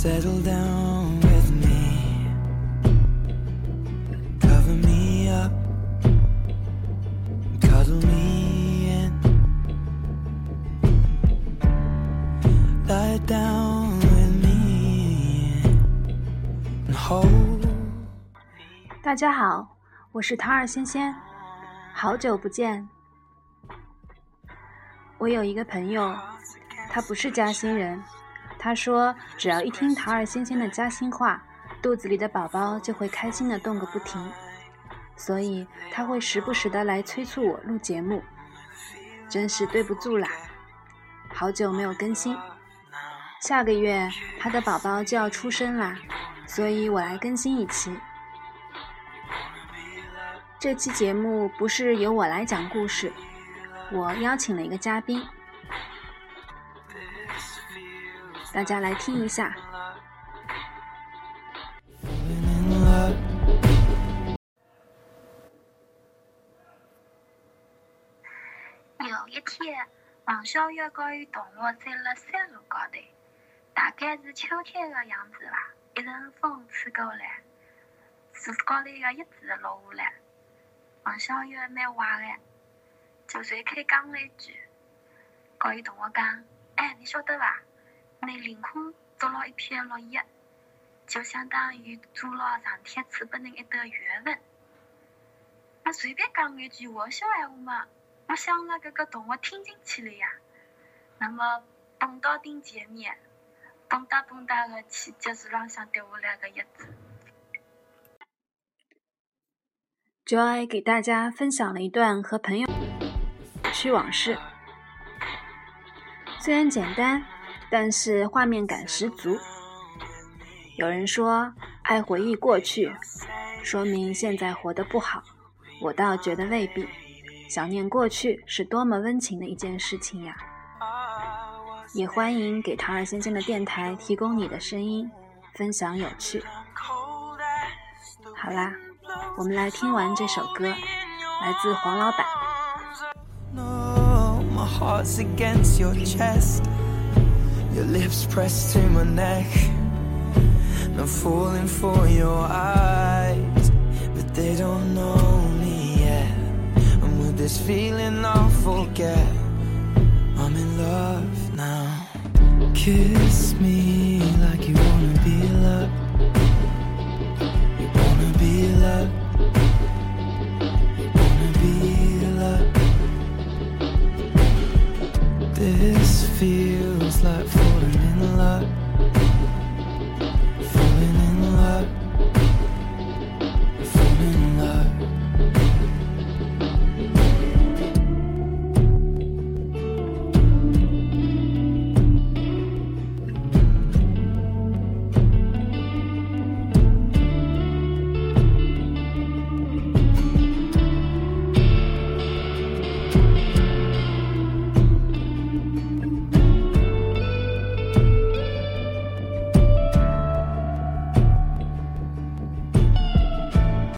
settle down with me. Cover me up, cuddle me in. Lie down with me and hold. 大家好，我是桃儿仙仙，好久不见。我有一个朋友，他不是嘉兴人，他说只要一听桃儿仙仙的嘉兴话，肚子里的宝宝就会开心的动个不停，所以他会时不时的来催促我录节目，真是对不住啦，好久没有更新。下个月他的宝宝就要出生啦，所以我来更新一期。这期节目不是由我来讲故事，我邀请了一个嘉宾，大家来听一下。有一天，王小月和伊同学在了山路高头，大概是秋天的样子吧。一阵风吹过来，树高头的叶子落下来。王小月蛮坏的，就随口讲了一句，和伊同学讲：“哎，你晓得伐？拿凌空捉牢一片落叶，就相当于捉牢上天赐拨人一朵缘分。”我随便讲一句玩笑闲话嘛。我想了，搿个同学听进去了呀。那么，蹦到顶前面，蹦哒蹦哒的去接树浪向掉下来个叶子。Joy 给大家分享了一段和朋友趣往事，虽然简单，但是画面感十足。有人说爱回忆过去，说明现在活得不好，我倒觉得未必。想念过去是多么温情的一件事情呀！也欢迎给桃儿先生的电台提供你的声音，分享有趣。好啦，我们来听完这首歌，来自黄老板。No, my. Your lips pressed to my neck. I'm falling for your eyes, but they don't know me yet. And with this feeling, I'll forget. I'm in love now. Kiss me feels like falling in love.